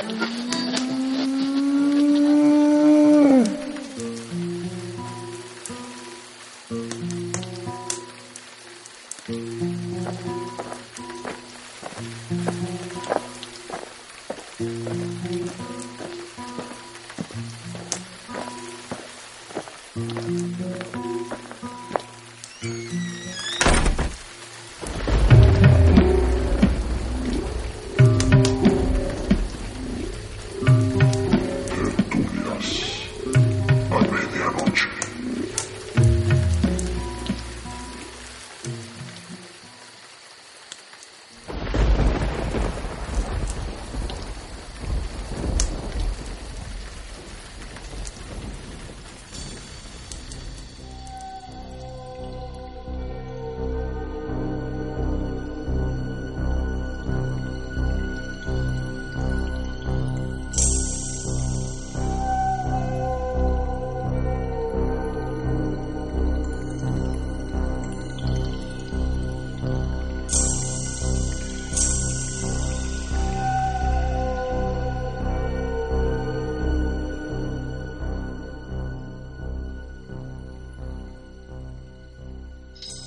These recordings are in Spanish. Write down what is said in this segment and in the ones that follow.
嗯。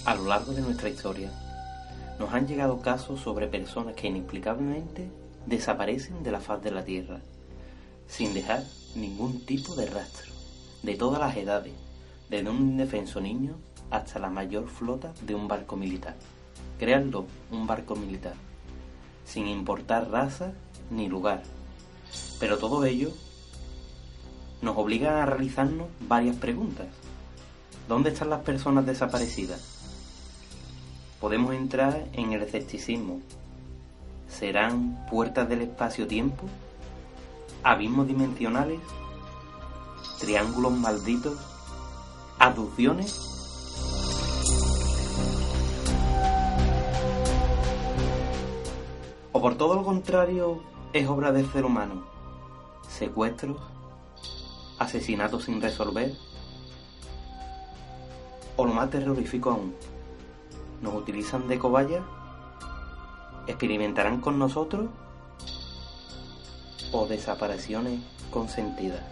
A lo largo de nuestra historia, nos han llegado casos sobre personas que inexplicablemente desaparecen de la faz de la Tierra, sin dejar ningún tipo de rastro, de todas las edades, desde un indefenso niño hasta la mayor flota de un barco militar. Créanlo, un barco militar, sin importar raza ni lugar. Pero todo ello nos obliga a realizarnos varias preguntas. ¿Dónde están las personas desaparecidas? Podemos entrar en el escepticismo. ¿Serán puertas del espacio-tiempo? ¿Abismos dimensionales? ¿Triángulos malditos? ¿Abducciones? ¿O por todo lo contrario es obra del ser humano? ¿Secuestros? ¿Asesinatos sin resolver? ¿O lo más terrorífico aún? Nos utilizan de cobaya, experimentarán con nosotros o desapariciones consentidas.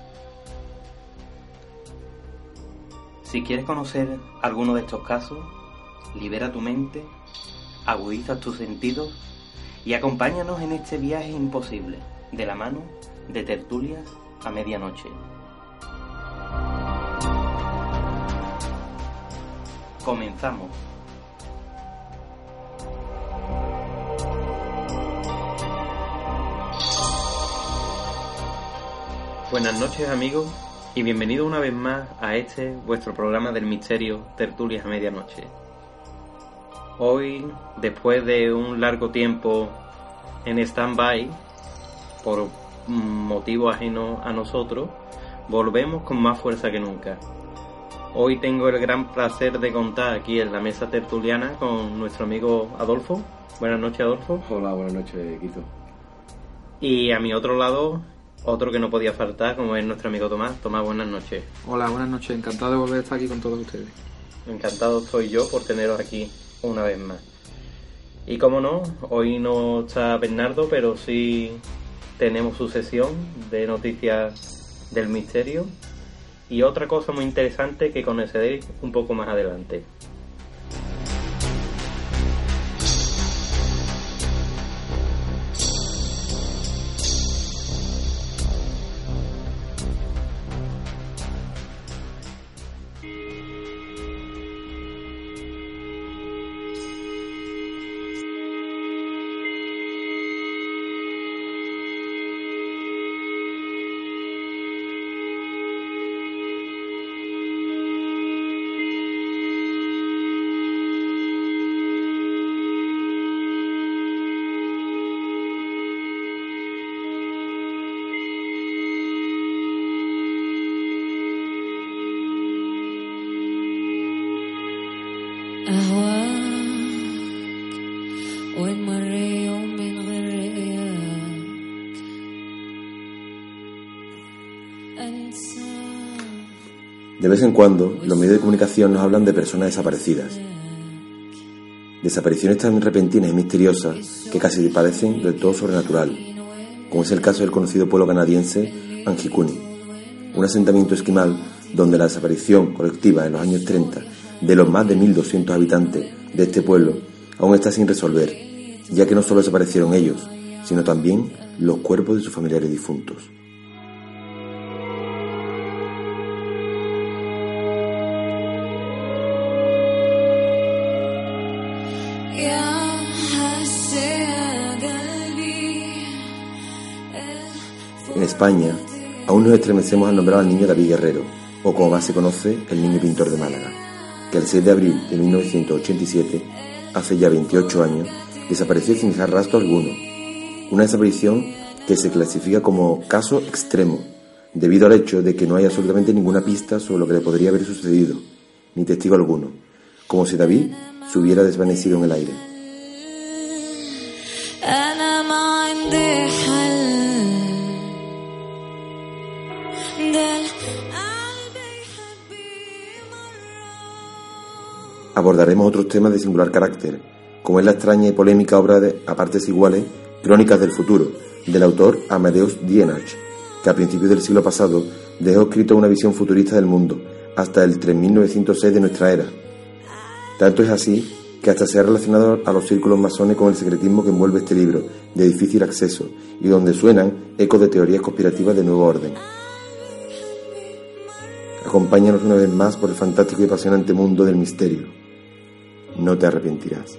Si quieres conocer alguno de estos casos, libera tu mente, agudiza tus sentidos y acompáñanos en este viaje imposible de la mano de tertulias a medianoche. Comenzamos. Buenas noches amigos y bienvenidos una vez más a este vuestro programa del misterio Tertulias a Medianoche. Hoy, después de un largo tiempo en stand-by, por motivo ajeno a nosotros, volvemos con más fuerza que nunca. Hoy tengo el gran placer de contar aquí en la mesa tertuliana con nuestro amigo Adolfo. Buenas noches Adolfo. Hola, buenas noches Quito. Y a mi otro lado otro que no podía faltar, como es nuestro amigo Tomás. Tomás, buenas noches. Hola, buenas noches. Encantado de volver a estar aquí con todos ustedes. Encantado soy yo por teneros aquí una vez más. Y como no, hoy no está Bernardo, pero sí tenemos su sesión de noticias del misterio y otra cosa muy interesante que conoceréis un poco más adelante. Vez en cuando, los medios de comunicación nos hablan de personas desaparecidas. Desapariciones tan repentinas y misteriosas que casi parecen del todo sobrenatural, como es el caso del conocido pueblo canadiense Angikuni, un asentamiento esquimal donde la desaparición colectiva en los años 30 de los más de 1.200 habitantes de este pueblo aún está sin resolver, ya que no solo desaparecieron ellos, sino también los cuerpos de sus familiares difuntos. España, aún nos estremecemos al nombrar al niño David Guerrero, o como más se conoce, el niño pintor de Málaga, que el 6 de abril de 1987, hace ya 28 años, desapareció sin dejar rastro alguno. Una desaparición que se clasifica como caso extremo, debido al hecho de que no hay absolutamente ninguna pista sobre lo que le podría haber sucedido, ni testigo alguno, como si David se hubiera desvanecido en el aire. Abordaremos otros temas de singular carácter, como es la extraña y polémica obra de, a partes iguales, Crónicas del Futuro, del autor Amadeus Dienach, que a principios del siglo pasado dejó escrito una visión futurista del mundo, hasta el 3906 de nuestra era. Tanto es así que hasta se ha relacionado a los círculos masones con el secretismo que envuelve este libro, de difícil acceso, y donde suenan ecos de teorías conspirativas de nuevo orden. Acompáñanos una vez más por el fantástico y apasionante mundo del misterio no te arrepentirás.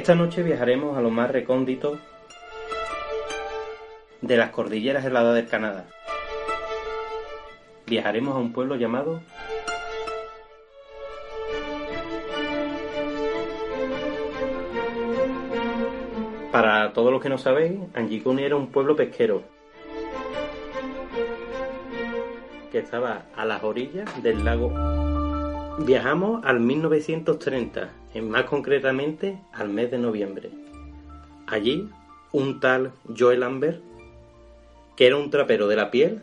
Esta noche viajaremos a lo más recóndito de las cordilleras heladas del Canadá. Viajaremos a un pueblo llamado Para todos los que no sabéis, Anjikuni era un pueblo pesquero que estaba a las orillas del lago. Viajamos al 1930 más concretamente al mes de noviembre. Allí, un tal Joel Lambert, que era un trapero de la piel,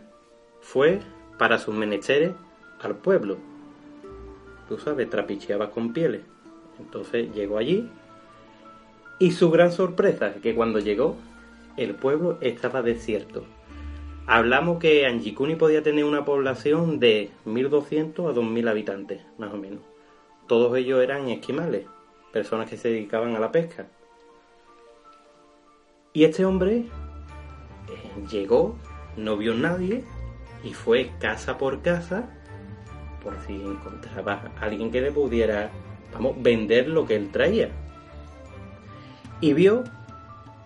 fue para sus menesteres al pueblo. Tú sabes, trapicheaba con pieles. Entonces llegó allí y su gran sorpresa es que cuando llegó el pueblo estaba desierto. Hablamos que Anjikuni podía tener una población de 1.200 a 2.000 habitantes, más o menos todos ellos eran esquimales, personas que se dedicaban a la pesca. Y este hombre eh, llegó, no vio nadie y fue casa por casa por si encontraba a alguien que le pudiera, vamos, vender lo que él traía. Y vio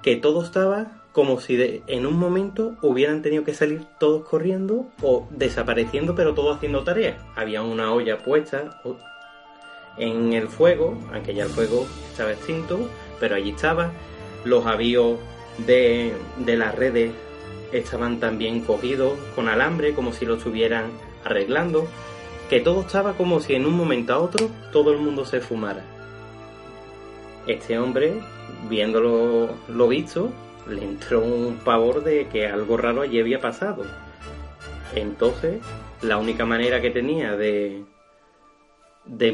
que todo estaba como si en un momento hubieran tenido que salir todos corriendo o desapareciendo, pero todos haciendo tareas. Había una olla puesta, en el fuego, aunque ya el fuego estaba extinto, pero allí estaba. Los avíos de, de las redes estaban también cogidos con alambre, como si lo estuvieran arreglando. Que todo estaba como si en un momento a otro todo el mundo se fumara. Este hombre, viendo lo visto, le entró un pavor de que algo raro allí había pasado. Entonces, la única manera que tenía de,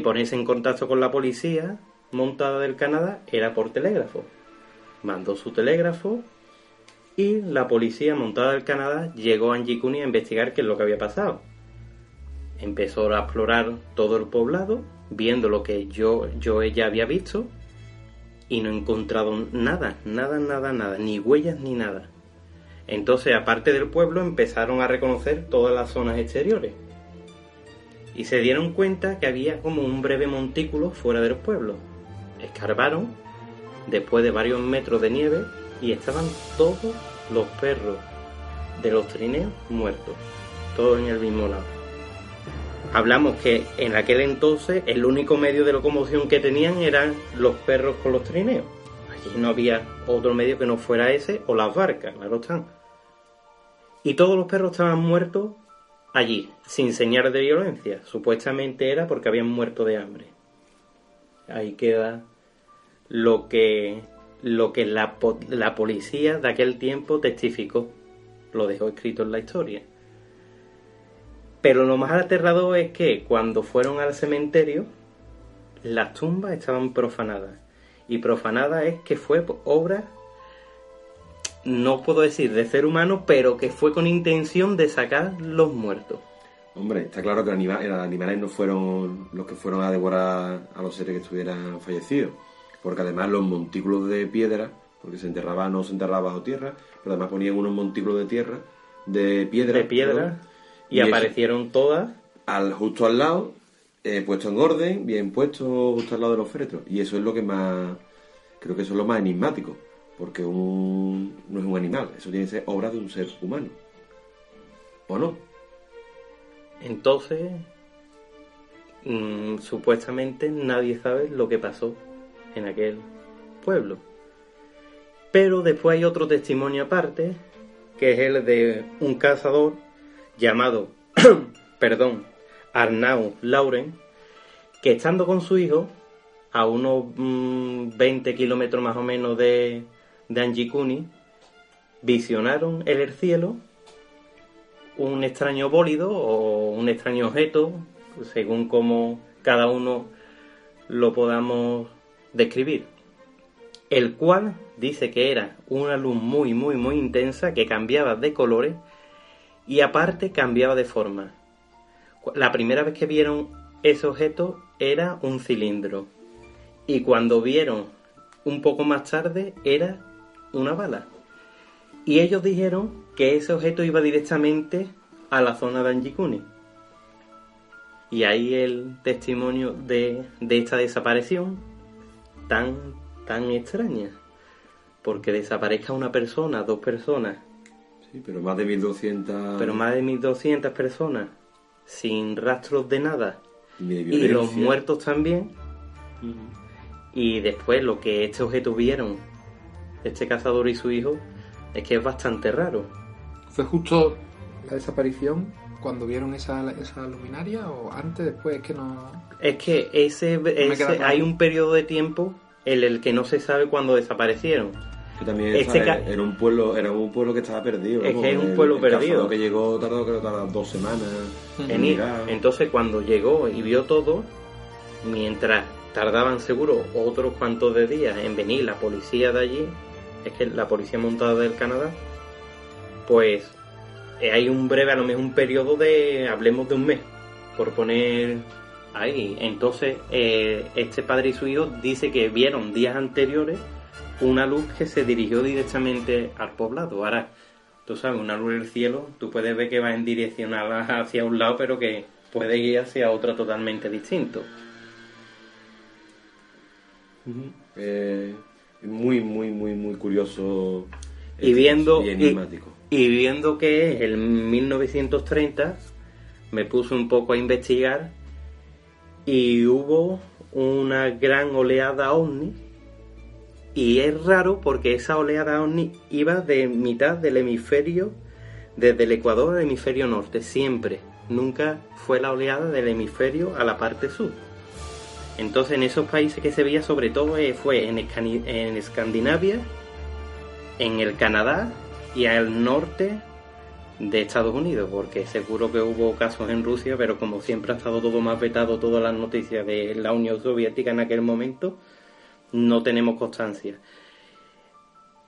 ponerse en contacto con la policía montada del Canadá era por telégrafo. Mandó su telégrafo y la policía montada del Canadá llegó a Anjikuni a investigar qué es lo que había pasado. Empezó a explorar todo el poblado, viendo lo que yo, yo ella había visto, y no he encontrado nada, nada, nada, nada, ni huellas ni nada. Entonces, aparte del pueblo, empezaron a reconocer todas las zonas exteriores. Y se dieron cuenta que había como un breve montículo fuera del pueblo. Escarbaron, después de varios metros de nieve, y estaban todos los perros de los trineos muertos, todos en el mismo lado. Hablamos que en aquel entonces el único medio de locomoción que tenían eran los perros con los trineos. Allí no había otro medio que no fuera ese o las barcas, claro están. Y todos los perros estaban muertos allí, sin señales de violencia. Supuestamente era porque habían muerto de hambre. Ahí queda lo que, lo que la, la policía de aquel tiempo testificó. Lo dejó escrito en la historia. Pero lo más aterrador es que cuando fueron al cementerio, las tumbas estaban profanadas. Y profanada es que fue obra, no puedo decir de ser humano, pero que fue con intención de sacar los muertos. Hombre, está claro que los animales no fueron los que fueron a devorar a los seres que estuvieran fallecidos. Porque además los montículos de piedra, porque se enterraba, no se enterraba bajo tierra, pero además ponían unos montículos de tierra, de piedra. De piedra. Y, aparecieron todas. Al, justo al lado, eh, puesto en orden, bien puesto justo al lado de los féretros. Y eso es lo que más. Creo que eso es lo más enigmático. Porque un, no es un animal, eso tiene que ser obra de un ser humano. ¿O no? Entonces, mm, supuestamente nadie sabe lo que pasó en aquel pueblo. Pero después hay otro testimonio aparte, que es el de un cazador llamado, perdón, Arnau Lauren, que estando con su hijo, a unos 20 mm, kilómetros más o menos de, de Anjikuni, visionaron en el cielo un extraño bólido o un extraño objeto, según como cada uno lo podamos describir, el cual dice que era una luz muy, muy, muy intensa que cambiaba de colores y aparte cambiaba de forma. La primera vez que vieron ese objeto era un cilindro y cuando vieron un poco más tarde era una bala. Y ellos dijeron que ese objeto iba directamente a la zona de Anjikuni. Y ahí el testimonio de, de esta desaparición tan, tan extraña. Porque desaparezca una persona, dos personas, Sí, pero más de 1200. Pero más de 1200 personas sin rastros de nada. y los muertos también. Y después lo que este objeto vieron, este cazador y su hijo, es que es bastante raro. ¿Fue justo la desaparición cuando vieron esa, esa luminaria o antes, después? Es que no. Es que ese, ese hay un periodo de tiempo en el que no se sabe cuándo desaparecieron. Que también este era un pueblo, era un pueblo que estaba perdido. Es que es un pueblo perdido. que llegó tardó creo tardó dos semanas en ir. Entonces cuando llegó y vio todo, mientras tardaban seguro otros cuantos de días en venir la policía de allí, es que la policía montada del Canadá, pues eh, hay un breve, a lo mejor un periodo de, hablemos de un mes, por poner ahí. Entonces, eh, este padre y su hijo dice que vieron días anteriores una luz que se dirigió directamente al poblado. Ahora, tú sabes, una luz del cielo, tú puedes ver que va en dirección hacia un lado, pero que puede ir hacia otro totalmente distinto. Eh, muy, muy, muy, muy curioso. Y viendo, y, enigmático. y viendo que es el 1930, me puse un poco a investigar y hubo una gran oleada ovni y es raro porque esa oleada ovni iba de mitad del hemisferio, desde el Ecuador al hemisferio norte, siempre. Nunca fue la oleada del hemisferio a la parte sur. Entonces en esos países que se veía sobre todo eh, fue en, en Escandinavia, en el Canadá y al norte de Estados Unidos, porque seguro que hubo casos en Rusia, pero como siempre ha estado todo más vetado, todas las noticias de la Unión Soviética en aquel momento, no tenemos constancia.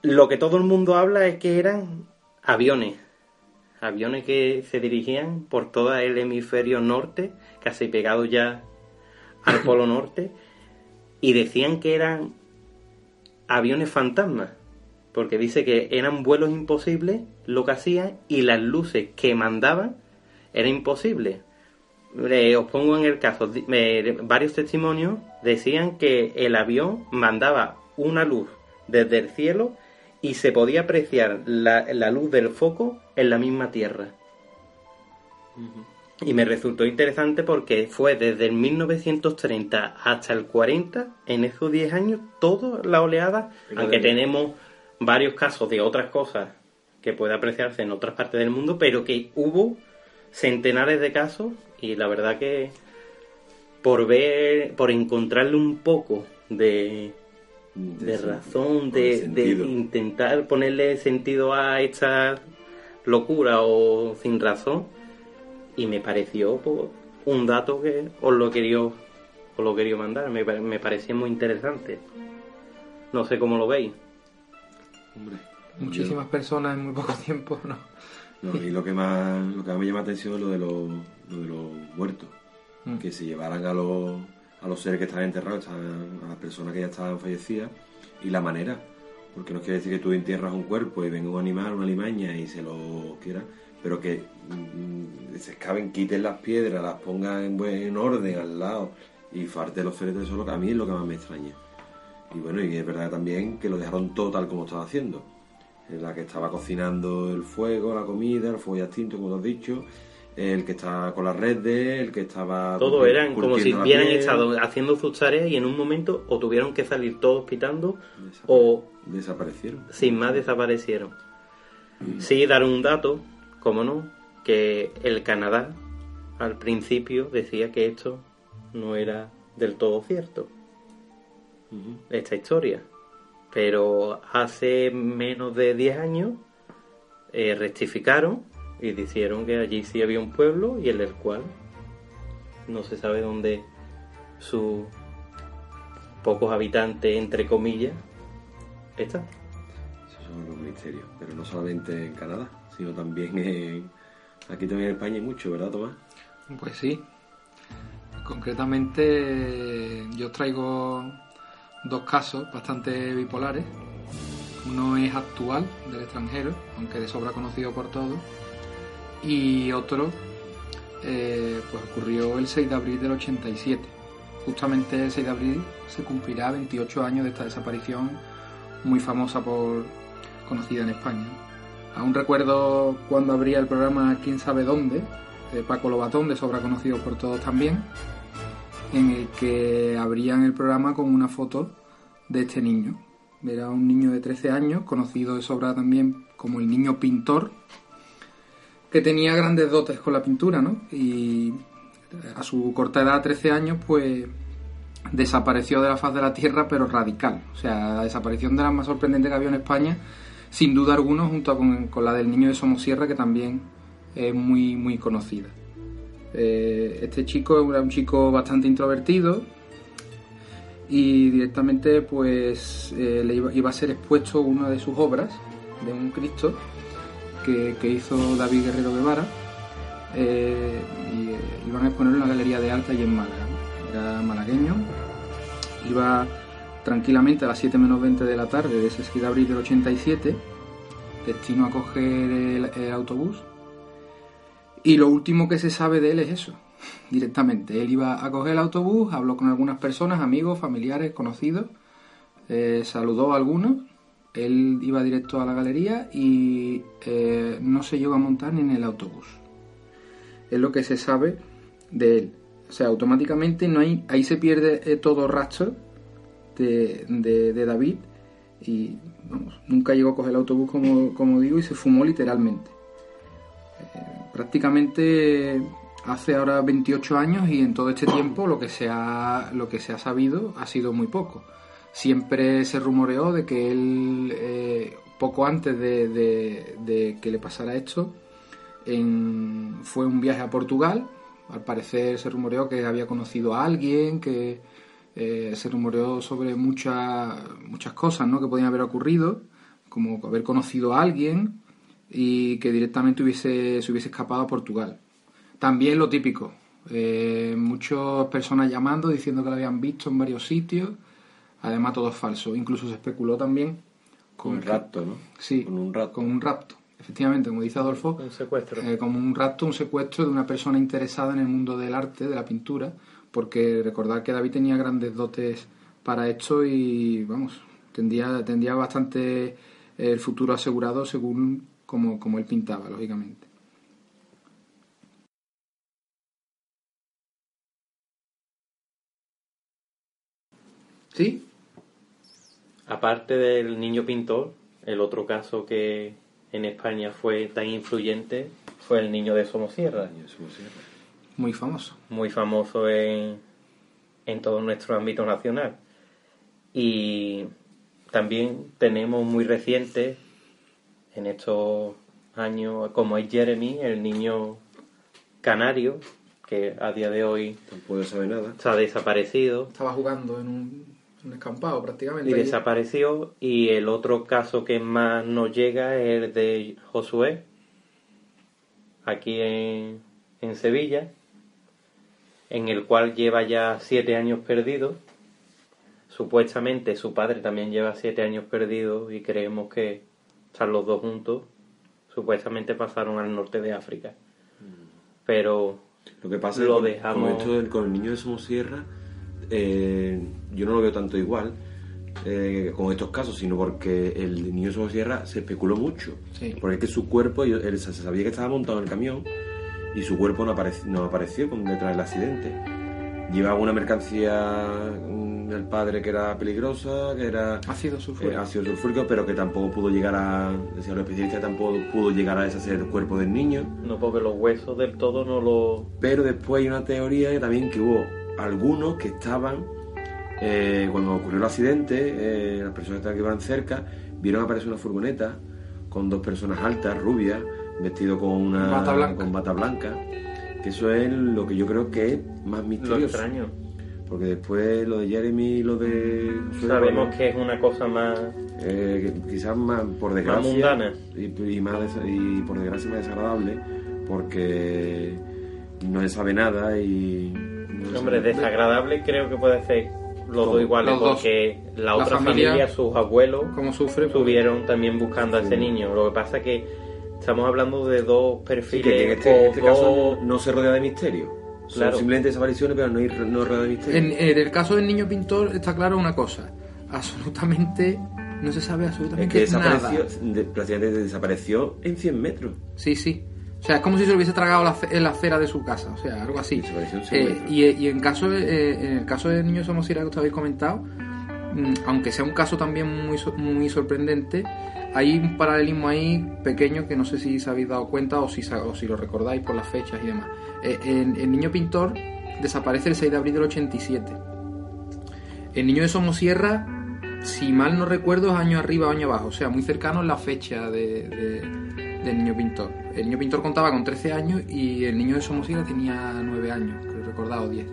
Lo que todo el mundo habla es que eran aviones, aviones que se dirigían por todo el hemisferio norte, casi pegados ya al polo norte, y decían que eran aviones fantasmas, porque dice que eran vuelos imposibles lo que hacían y las luces que mandaban era imposible. Eh, os pongo en el caso, eh, varios testimonios decían que el avión mandaba una luz desde el cielo y se podía apreciar la, la luz del foco en la misma tierra. Y me resultó interesante porque fue desde el 1930 hasta el 40, en esos 10 años, toda la oleada, Pero aunque tenemos varios casos de otras cosas que puede apreciarse en otras partes del mundo, pero que hubo centenares de casos y la verdad que por ver, por encontrarle un poco de, de razón, de, intentar ponerle sentido a esta locura o sin razón, y me pareció pues, un dato que os lo quería, os lo quería mandar, me, me parecía muy interesante. No sé cómo lo veis. Hombre, Muchísimas personas en muy poco tiempo, ¿no? No, y lo que más lo que más me llama la atención es lo de los, lo de los muertos. Mm. Que se llevaran a los, a los seres que estaban enterrados, a las personas que ya estaban fallecidas, y la manera. Porque no quiere decir que tú entierras un cuerpo y venga un animal, una limaña y se lo quiera, pero que mm, se excaven, quiten las piedras, las pongan en buen orden al lado y farte los féretros, eso es lo que a mí es lo que más me extraña. Y bueno, y es verdad también que lo dejaron todo tal como estaba haciendo. En la que estaba cocinando el fuego, la comida, el fuego ya extinto, como tú has dicho, el que estaba con las redes, el que estaba... Todo curti- eran como si hubieran estado haciendo sus tareas y en un momento o tuvieron que salir todos pitando Desapare- o Desaparecieron. sin más desaparecieron. Sí, dar un dato, como no, que el Canadá al principio decía que esto no era del todo cierto, esta historia. Pero hace menos de 10 años eh, rectificaron y dijeron que allí sí había un pueblo y en el cual no se sabe dónde sus pocos habitantes, entre comillas, están. Esos son los misterios. Pero no solamente en Canadá, sino también en... Aquí también en España hay mucho, ¿verdad, Tomás? Pues sí. Concretamente, yo os traigo dos casos bastante bipolares. Uno es actual, del extranjero, aunque de sobra conocido por todos. Y otro, eh, pues ocurrió el 6 de abril del 87. Justamente el 6 de abril se cumplirá 28 años de esta desaparición muy famosa por conocida en España. Aún recuerdo cuando abría el programa Quién sabe dónde, de Paco Lobatón, de sobra conocido por todos también, en el que abrían el programa con una foto de este niño. Era un niño de 13 años, conocido de sobra también como el niño pintor, que tenía grandes dotes con la pintura, ¿no? Y a su corta edad, 13 años, pues desapareció de la faz de la Tierra, pero radical. O sea, la desaparición de la más sorprendente que había en España, sin duda alguna, junto con, con la del niño de Somosierra, que también es muy, muy conocida. Eh, este chico era un chico bastante introvertido y directamente pues eh, le iba, iba a ser expuesto una de sus obras de un Cristo que, hizo David Guerrero Guevara eh, y eh, iban a exponerlo en la Galería de Arte y en Málaga. Era malagueño, iba tranquilamente a las 7 menos 20 de la tarde de ese 6 de abril del 87, destino a coger el, el autobús. Y lo último que se sabe de él es eso, directamente. Él iba a coger el autobús, habló con algunas personas, amigos, familiares, conocidos, eh, saludó a algunos, él iba directo a la galería y eh, no se llegó a montar ni en el autobús. Es lo que se sabe de él. O sea, automáticamente no hay, ahí se pierde eh, todo rastro de, de- David y vamos, nunca llegó a coger el autobús como, como digo y se fumó literalmente. Eh, prácticamente hace ahora 28 años y en todo este tiempo lo que se ha, lo que se ha sabido ha sido muy poco. Siempre se rumoreó de que él, eh, poco antes de, que le pasara esto, fue un viaje a Portugal. Al parecer se rumoreó que había conocido a alguien, que eh, se rumoreó sobre muchas muchas cosas ¿no? que podían haber ocurrido, como haber conocido a alguien y que directamente hubiese, se hubiese escapado a Portugal. También lo típico, eh, muchas personas llamando diciendo que lo habían visto en varios sitios, Además, todo es falso. Incluso se especuló también con un rapto, ¿no? Sí, con un rapto. Con un rapto. Efectivamente, como dice Adolfo, un secuestro. Eh, como un rapto, un secuestro de una persona interesada en el mundo del arte, de la pintura, porque recordad que David tenía grandes dotes para esto y, vamos, tendría, tendría bastante el futuro asegurado según como, como él pintaba, lógicamente. ¿Sí? Aparte del niño pintor, el otro caso que en España fue tan influyente fue el niño de Somosierra. Muy famoso. Muy famoso en, en todo nuestro ámbito nacional. Y también tenemos muy reciente en estos años, como es Jeremy, el niño canario, que a día de hoy tampoco sabe nada. Está desaparecido. Estaba jugando en un, un escampado prácticamente. Y desapareció. Y el otro caso que más nos llega es el de Josué, aquí en, en Sevilla, en el cual lleva ya siete años perdido. Supuestamente su padre también lleva siete años perdido y creemos que están los dos juntos. Supuestamente pasaron al norte de África. Pero lo que pasa lo es que dejamos... con, esto del- con el niño de Somosierra, eh, yo no lo veo tanto igual eh, con estos casos, sino porque el niño de Somosierra se especuló mucho. Sí. Porque es que su cuerpo, él se sabía que estaba montado en el camión y su cuerpo no, apareció, no apareció con detrás del accidente. Llevaba una mercancía mm, del padre que era peligrosa, que era Ácido sulfúrico. eh, ácido sulfúrico, pero que tampoco pudo llegar a, decían los especialistas, tampoco pudo llegar a deshacer el cuerpo del niño. no porque los huesos del todo no lo... Pero después hay una teoría también que hubo algunos que estaban, eh, cuando ocurrió el accidente, eh, las personas que estaban- que iban cerca, vieron aparecer una furgoneta con dos personas altas, rubias, vestido con una Bata blanca. con bata blanca. Que eso es lo que yo creo que es más Lo misterioso. extraño. Porque después lo de Jeremy y lo de... Sabemos bueno, que es una cosa más... eh, quizás más por desgracia mundana. y, y más des- y por desgracia más desagradable porque no se sabe nada y Hombre, sabe- desagradable creo que puede ser los dos iguales, Los porque la, La otra familia- familia, sus abuelos, ¿Cómo sufre? Pues, estuvieron también buscando a ese niño. Lo que pasa es que estamos hablando de dos Sí, perfiles que, que en este, en este caso dos- no, no se rodea de misterio son simplemente desapariciones pero no, hay, no rodea de misterio En, en el caso del niño pintor está claro una cosa. Absolutamente... No se sabe es absolutamente que desapareció nada. de- prácticamente desapareció en 100 metros Sí, sí. O sea, es como si se lo hubiese tragado la, en la acera de su casa, o sea, algo así. Eh, y, y en caso de- eh, en el caso del niño Somosierra que os habéis comentado, mm, aunque sea un caso también muy, muy sorprendente, hay un paralelismo ahí pequeño que no sé si os habéis dado cuenta o si, o si lo recordáis por las fechas y demás. Eh, el, el niño pintor desaparece el 6 de abril del 87. El niño de Somosierra, si mal no recuerdo, es año arriba o año abajo, o sea, muy cercano en la fecha de- de- del niño pintor. El niño pintor contaba con 13 años y el niño de Somosierra tenía 9 años, creo recordar, o 10.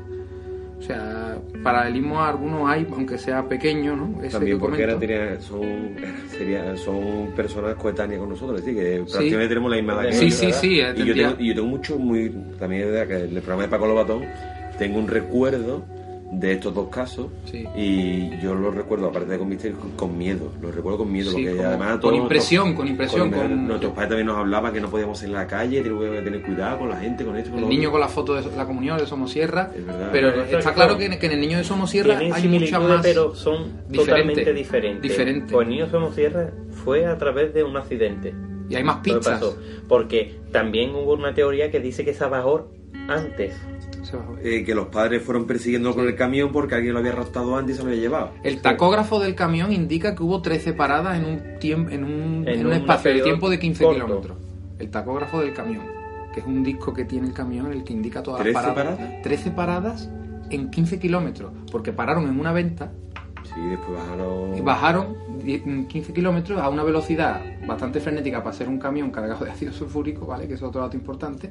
O sea, paralelismo algunos hay, aunque sea pequeño, ¿no? Ese también que porque comento. tenía- son, sería- son personas coetáneas con nosotros, es decir, que prácticamente tenemos la misma edad que Sí, ellos. sí, sí, eh, Y yo, tengo, y yo tengo mucho, muy, también es verdad que el programa de Paco Lobatón tengo un recuerdo de estos dos casos Sí. y yo los recuerdo, aparte de con misterio, con, miedo, los recuerdo con miedo, Sí, porque como- además... con todos impresión, nuestros- con impresión, con- con- Nuestros padres también nos hablaban que no podíamos ir en la calle, tenemos que tener cuidado con la gente, con esto, con El lo niño otro. con la foto de la comunión de Somosierra. Es verdad. Pero está claro que, que en el niño de Somosierra hay muchas más. pero son diferente, totalmente diferentes. diferente. Pues el niño Somosierra fue a través de un accidente. Y hay más Lo pasó. Porque también hubo una teoría que dice que se bajó antes. Eh, que los padres fueron persiguiendo con el camión porque alguien lo había arrastrado antes y se lo había llevado. El tacógrafo del camión indica que hubo 13 paradas en un tiempo en un, En en un espacio de tiempo de 15 corto. kilómetros. El tacógrafo del camión, que es un disco que tiene el camión en el que indica todas las 13 paradas. paradas? 13 paradas en 15 kilómetros, porque pararon en una venta Sí, después bajaron... y bajaron die- 15 kilómetros a una velocidad bastante frenética para ser un camión cargado de ácido sulfúrico, ¿vale? Que es otro dato importante.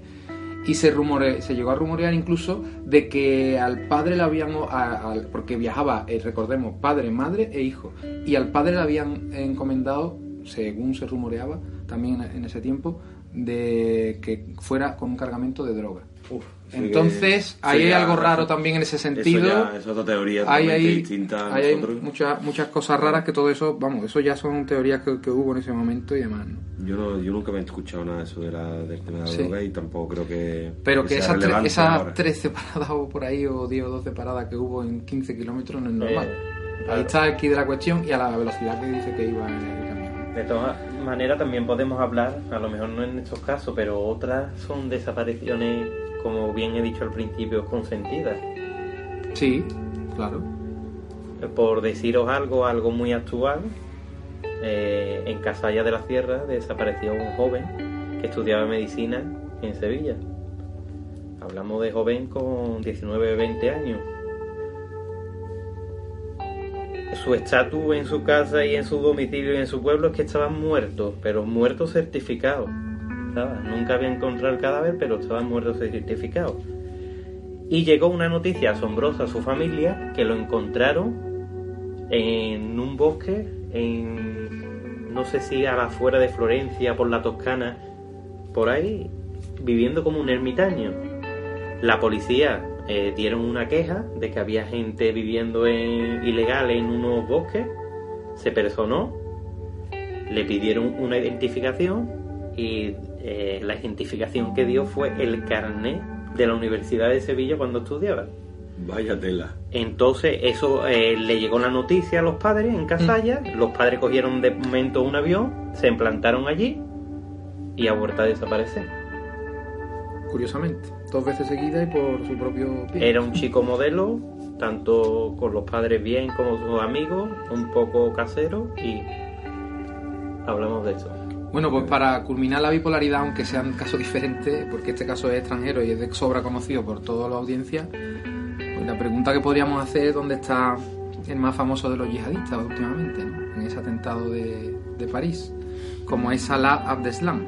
Y se, rumore, se llegó a rumorear incluso de que al padre le habían, a- al- porque viajaba, eh, recordemos, padre, madre e hijo, y al padre le habían encomendado, según se rumoreaba también en ese tiempo, de que fuera con un cargamento de droga. Uf, Entonces, que- ahí hay algo raro también en ese sentido. Eso ya es otra teoría hay ahí, distinta a hay ahí muchas, muchas cosas raras que todo eso, vamos, eso ya son teorías que, que hubo en ese momento y demás, ¿no? Yo, no, yo nunca me he escuchado nada de eso de la, del tema de la Sí. droga y tampoco creo que. Pero que sea esas, tre- relevante esas ahora. 13 paradas o por ahí, o 10 o 12 paradas que hubo en 15 kilómetros no es normal. Eh, Ahí claro. está el key de la cuestión y a la velocidad que dice que iba el camión. De todas maneras, también podemos hablar, a lo mejor no en estos casos, pero otras son desapariciones, como bien he dicho al principio, consentidas. Sí, claro. Por deciros algo, algo muy actual, eh, en Casalla de la Sierra desapareció un joven que estudiaba medicina en Sevilla. Hablamos de joven con 19, 20 años. Su estatus en su casa y en su domicilio y en su pueblo es que estaban muertos, pero muertos certificados. Nunca había encontrado el cadáver, pero estaban muertos certificados. Y llegó una noticia asombrosa a su familia que lo encontraron en un bosque, en no sé si a la afuera de Florencia, por la Toscana, por ahí, viviendo como un ermitaño. La policía eh, dieron una queja de que había gente viviendo en, ilegal en unos bosques, se personó, le pidieron una identificación y eh, la identificación que dio fue el carnet de la Universidad de Sevilla cuando estudiaba. Vaya tela. Entonces, eso eh, le llegó la noticia a los padres en Casalla. Los padres cogieron de momento un avión, se implantaron allí y ha vuelto a desaparecer. Curiosamente, dos veces seguidas y por su propio pie. Era un chico modelo, tanto con los padres bien como sus amigos, un poco casero y hablamos de eso. Bueno, pues para culminar la bipolaridad, aunque sean casos diferentes, porque este caso es extranjero y es de sobra conocido por toda la audiencia, pues la pregunta que podríamos hacer es dónde está el más famoso de los yihadistas últimamente, ¿no? en ese atentado de, de París, como es Salah Abdeslam.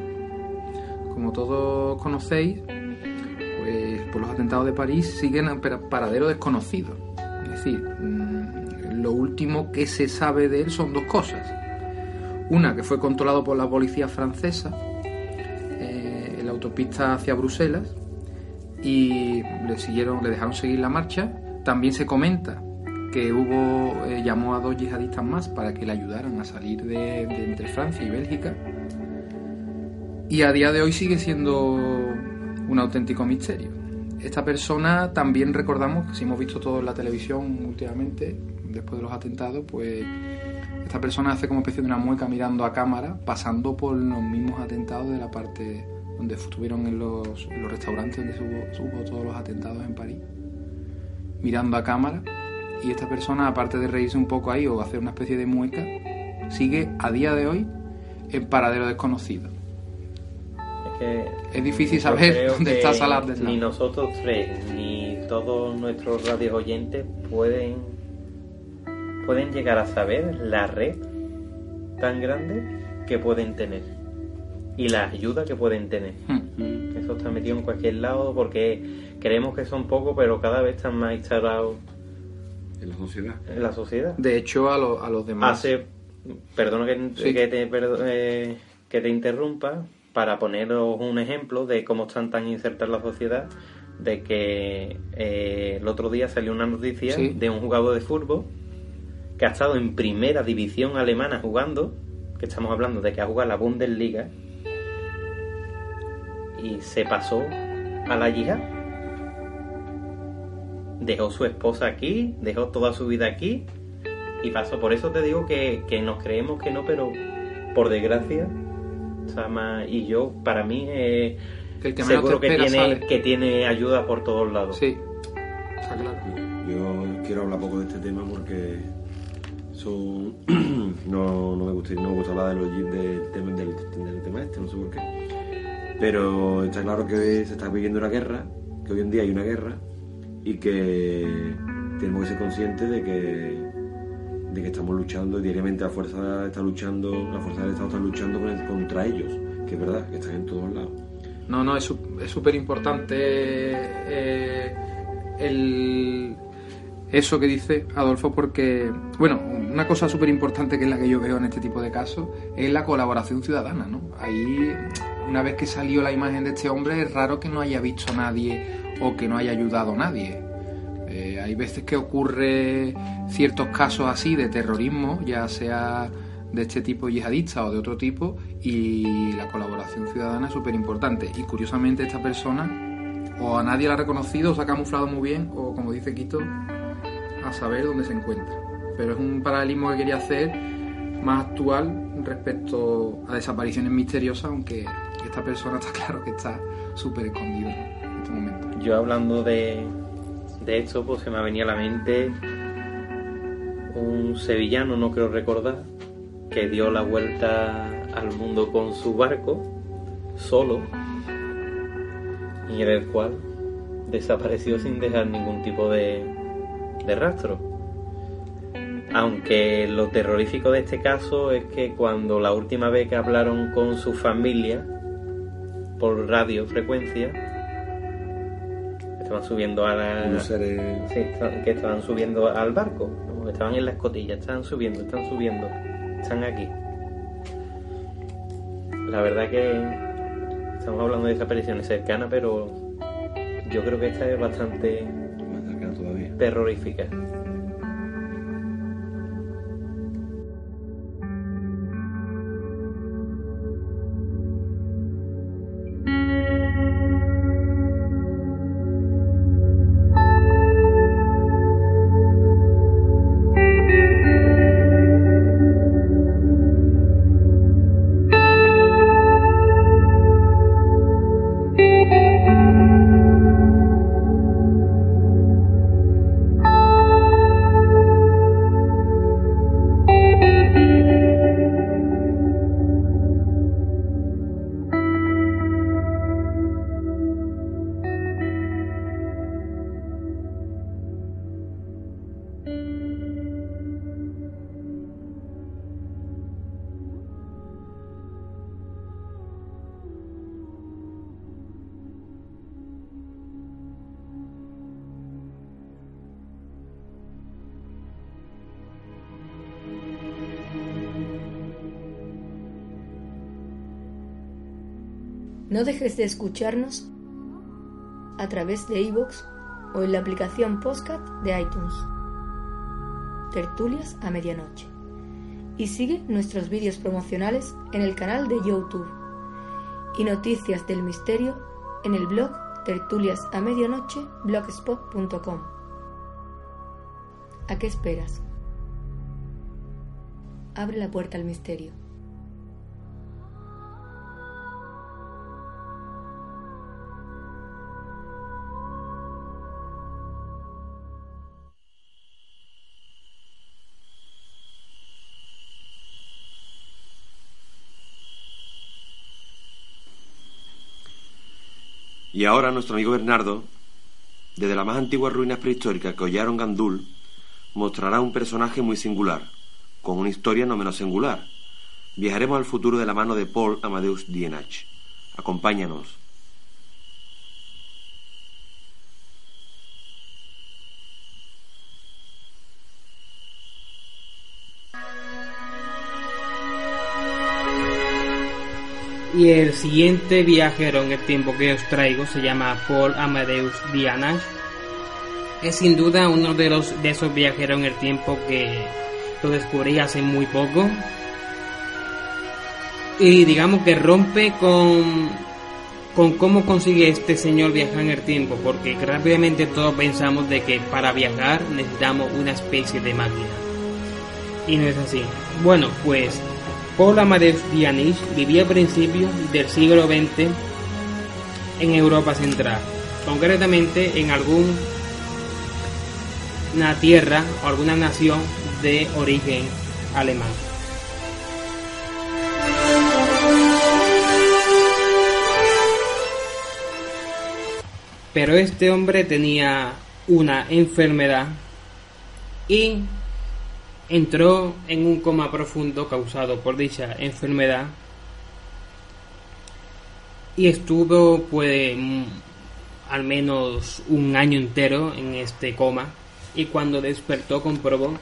Como todos conocéis, pues por los atentados de París siguen a para- paradero desconocido. Es decir, mm, lo último que se sabe de él son dos cosas. Una que fue controlado por la policía francesa eh, en la autopista hacia Bruselas y le siguieron, le dejaron seguir la marcha. También se comenta que hubo eh, llamó a dos yihadistas más para que le ayudaran a salir de, de entre Francia y Bélgica. Y a día de hoy sigue siendo un auténtico misterio. Esta persona también recordamos, que si hemos visto todo en la televisión últimamente, después de los atentados, pues esta persona hace como especie de una mueca mirando a cámara, pasando por los mismos atentados de la parte donde estuvieron en los, en los restaurantes donde hubo, todos los atentados en París, mirando a cámara. Y esta persona, aparte de reírse un poco ahí o hacer una especie de mueca, sigue a día de hoy en paradero desconocido. Es que Es difícil saber dónde está Salah Abdeslam. Ni nosotros tres, ni todos nuestros radios oyentes pueden, pueden llegar a saber la red tan grande que pueden tener y la ayuda que pueden tener. Eso está metido en cualquier lado porque creemos que son pocos, pero cada vez están más instalados En la sociedad. en la sociedad. De hecho, a, lo- a los demás. Hace, perdona que, Sí. que te, perdo- eh, que te interrumpa, para poneros un ejemplo de cómo están tan insertas en la sociedad, de que eh, el otro día salió una noticia Sí. de un jugador de fútbol que ha estado en primera división alemana jugando, que estamos hablando de que ha jugado la Bundesliga, y se pasó a la yihad. Dejó su esposa aquí, dejó toda su vida aquí y pasó. Por eso te digo que, que nos creemos que no, pero por desgracia, Sama y yo, para mí, eh, Que el que menos seguro que espera tiene, sale. que tiene ayuda por todos lados. Sí, está claro. Yo quiero hablar poco de este tema porque no, no me gusta no me gusta hablar de los jeeps del tema del, este, no sé por qué. Pero está claro que se está viviendo una guerra, que hoy en día hay una guerra y que tenemos que ser conscientes de que de que estamos luchando diariamente la fuerza está luchando, la fuerza del Estado está luchando con- contra ellos, que es verdad, que están en todos lados. No, no, es súper importante eh, el, eso que dice Adolfo porque, bueno, una cosa súper importante que es la que yo veo en este tipo de casos es la colaboración ciudadana, ¿no? Ahí una vez que salió la imagen de este hombre, es raro que no haya visto a nadie o que no haya ayudado a nadie. Eh, hay veces que ocurre ciertos casos así de terrorismo, ya sea de este tipo yihadista o de otro tipo, y la colaboración ciudadana es súper importante. Y curiosamente esta persona o a nadie la ha reconocido, o se ha camuflado muy bien, o como dice Quito, a saber dónde se encuentra. Pero es un paralelismo que quería hacer más actual respecto a desapariciones misteriosas, aunque esta persona está claro que está súper escondida en este momento. Yo hablando de, de esto, pues se me venía a la mente un sevillano, no creo recordar, que dio la vuelta al mundo con su barco, solo, y en el cual desapareció sin dejar ningún tipo de, de rastro. Aunque lo terrorífico de este caso es que cuando la última vez que hablaron con su familia por radiofrecuencia, estaban subiendo a la, sí, que estaban subiendo al barco, estaban en la escotilla, estaban subiendo, están subiendo, están aquí. La verdad que estamos hablando de desapariciones cercanas, pero yo creo que esta es bastante. Terrorífica. No dejes de escucharnos a través de iVoox o en la aplicación Postcat de iTunes. Tertulias a medianoche. Y sigue nuestros vídeos promocionales en el canal de YouTube. Y noticias del misterio en el blog tertulias a medianoche blogspot.com. ¿A qué esperas? Abre la puerta al misterio. Y ahora nuestro amigo Bernardo, desde las más antiguas ruinas prehistóricas que hollaron Gandul, mostrará un personaje muy singular, con una historia no menos singular. Viajaremos al futuro de la mano de Paul Amadeus Dienach. Acompáñanos. Y el siguiente viajero en el tiempo que os traigo se llama Paul Amadeus Dianash. Es sin duda uno de los de esos viajeros en el tiempo que lo descubrí hace muy poco. Y digamos que rompe con, con cómo consigue este señor viajar en el tiempo, porque rápidamente todos pensamos de que para viajar necesitamos una especie de máquina. Y no es así. Bueno, pues Paul Amadeus Dianish vivía a principios del siglo XX en Europa Central, concretamente en alguna tierra o alguna nación de origen alemán. Pero este hombre tenía una enfermedad y entró en un coma profundo causado por dicha enfermedad y estuvo pues mm, al menos un año entero en este coma y cuando despertó comprobó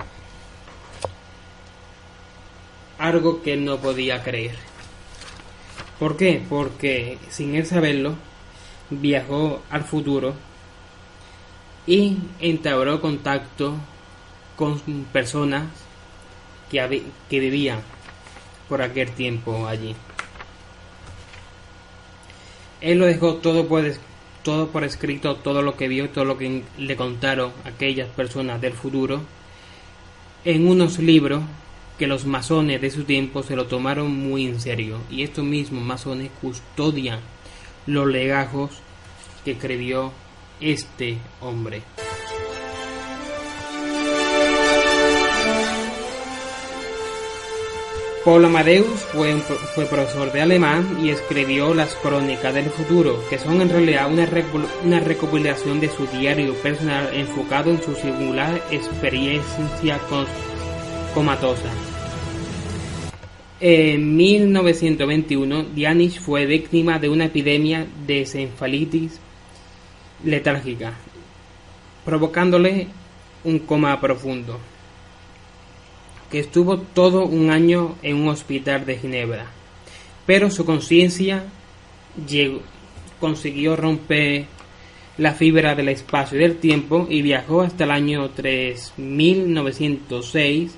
algo que no podía creer ¿Por qué? Porque sin él saberlo, viajó al futuro y entabló contacto con personas que, que vivían por aquel tiempo allí. Él lo dejó todo por, todo por escrito, todo lo que vio, todo lo que le contaron aquellas personas del futuro, en unos libros que los masones de su tiempo se lo tomaron muy en serio. Y estos mismos masones custodian los legajos que escribió este hombre. Paul Amadeus fue, profesor de alemán y escribió las Crónicas del Futuro, que son en realidad una, una recopilación de su diario personal enfocado en su singular experiencia comatosa. En 1921, Dianich fue víctima de una epidemia de encefalitis letárgica, provocándole un coma profundo que estuvo todo un año en un hospital de Ginebra, pero su conciencia consiguió romper la fibra del espacio y del tiempo y viajó hasta el año 3906,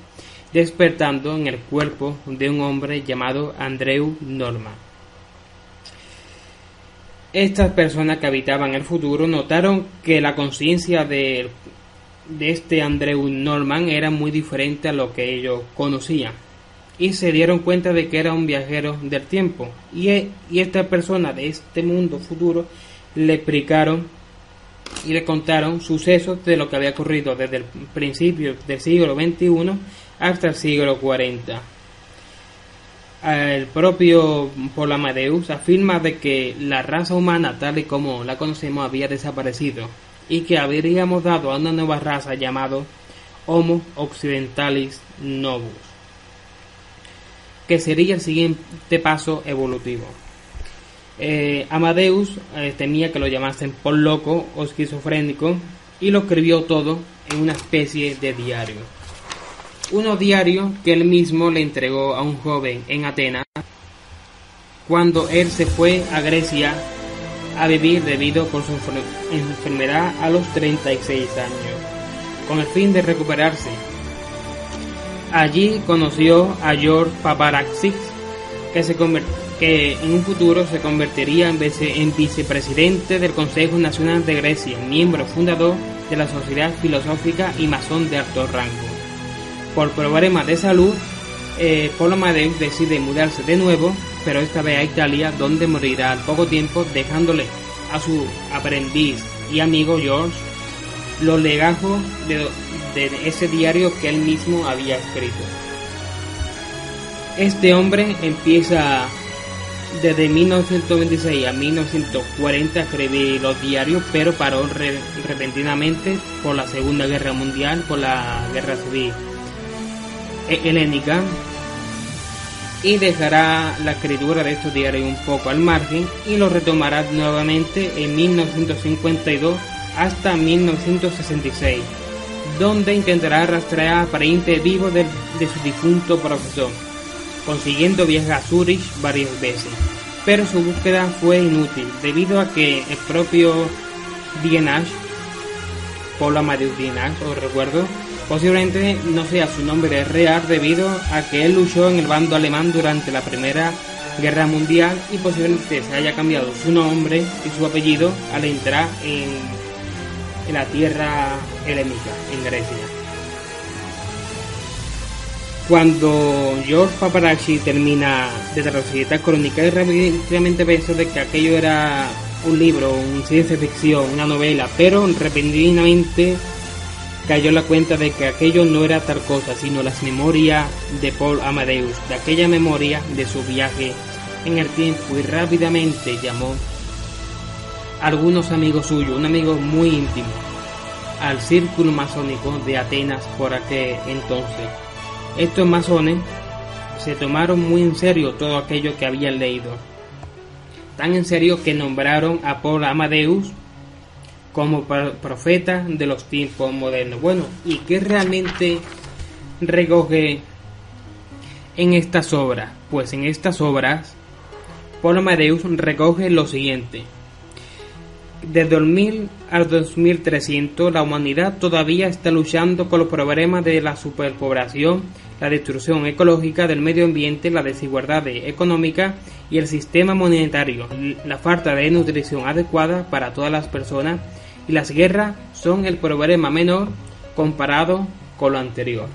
despertando en el cuerpo de un hombre llamado Andreu Norman. Estas personas que habitaban el futuro notaron que la conciencia del de este Andrew Norman era muy diferente a lo que ellos conocían y se dieron cuenta de que era un viajero del tiempo y, e, esta persona de este mundo futuro le explicaron y le contaron sucesos de lo que había ocurrido desde el principio del siglo XXI hasta el siglo 40. El propio Paul Amadeus afirma de que la raza humana tal y como la conocemos había desaparecido y que habríamos dado a una nueva raza llamado Homo occidentalis novus, que sería el siguiente paso evolutivo. Eh, Amadeus eh, temía que lo llamasen por loco o esquizofrénico y lo escribió todo en una especie de diario. Uno diario que él mismo le entregó a un joven en Atenas cuando él se fue a Grecia a vivir debido con su enfermedad a los 36 años, con el fin de recuperarse. Allí conoció a George Paparaxis, que, se que en un futuro se convertiría en, en vicepresidente del Consejo Nacional de Grecia, miembro fundador de la Sociedad Filosófica y masón de alto rango. Por problemas de salud, eh, Polo Amadeus decide mudarse de nuevo pero esta vez a Italia, donde morirá al poco tiempo, dejándole a su aprendiz y amigo George los legajos de, ese diario que él mismo había escrito. Este hombre empieza desde 1926 a 1940 a escribir los diarios, pero paró repentinamente por la Segunda Guerra Mundial, por la Guerra Civil helénica y dejará la escritura de estos diarios un poco al margen y lo retomará nuevamente en 1952 hasta 1966, donde intentará rastrear a parientes vivos de, su difunto profesor, consiguiendo viajar a Zurich varias veces. Pero su búsqueda fue inútil debido a que el propio Dienach, Paul Amadeus Dienach, os recuerdo, Posiblemente no sea su nombre real debido a que él luchó en el bando alemán durante la Primera Guerra Mundial y posiblemente se haya cambiado su nombre y su apellido al entrar en, la tierra helénica, en Grecia. Cuando George Paparazzi termina de traducir crónica y rápidamente pensó de que aquello era un libro, un ciencia ficción, una novela, pero repentinamente cayó la cuenta de que aquello no era tal cosa, sino las memorias de Paul Amadeus, de aquella memoria de su viaje en el tiempo y rápidamente llamó a algunos amigos suyos, un amigo muy íntimo, al círculo masónico de Atenas por aquel entonces. Estos masones se tomaron muy en serio todo aquello que habían leído, tan en serio que nombraron a Paul Amadeus como profeta de los tiempos modernos. Bueno, ¿y qué realmente recoge en estas obras? Pues en estas obras Polo Amadeus recoge lo siguiente. De 2000 al 2300 la humanidad todavía está luchando con los problemas de la superpoblación, la destrucción ecológica del medio ambiente, la desigualdad económica y el sistema monetario, la falta de nutrición adecuada para todas las personas y las guerras son el problema menor comparado con lo anterior.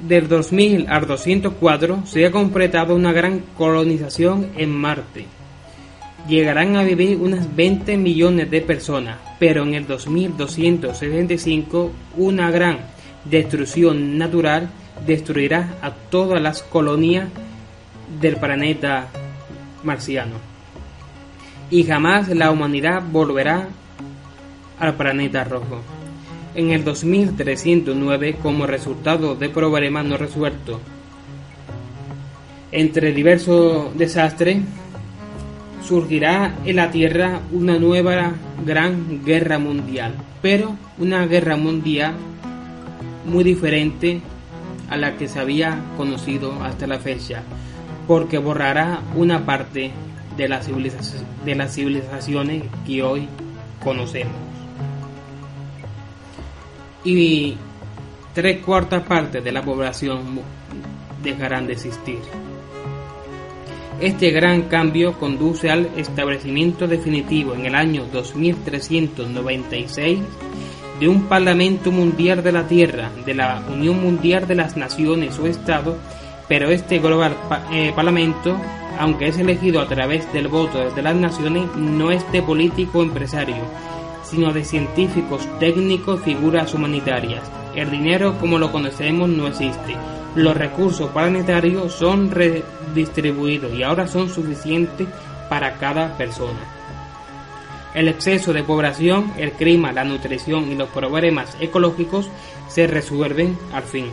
Del 2000 al 204 se ha completado una gran colonización en Marte llegarán a vivir unas 20 millones de personas, pero en el 2265 una gran destrucción natural destruirá a todas las colonias del planeta marciano. Y jamás la humanidad volverá al planeta rojo. En el 2309, como resultado de problemas no resueltos, entre diversos desastres, surgirá en la Tierra una nueva gran guerra mundial, pero una guerra mundial muy diferente a la que se había conocido hasta la fecha, porque borrará una parte de, las civilizaciones que hoy conocemos. Y tres cuartas partes de la población dejarán de existir. Este gran cambio conduce al establecimiento definitivo en el año 2396 de un Parlamento Mundial de la Tierra, de la Unión Mundial de las Naciones o Estados, pero este global eh, Parlamento, aunque es elegido a través del voto de las naciones, no es de político o empresario, sino de científicos, técnicos, figuras humanitarias. El dinero como lo conocemos no existe los recursos planetarios son redistribuidos y ahora son suficientes para cada persona. El exceso de población, el clima, la nutrición y los problemas ecológicos se resuelven al fin.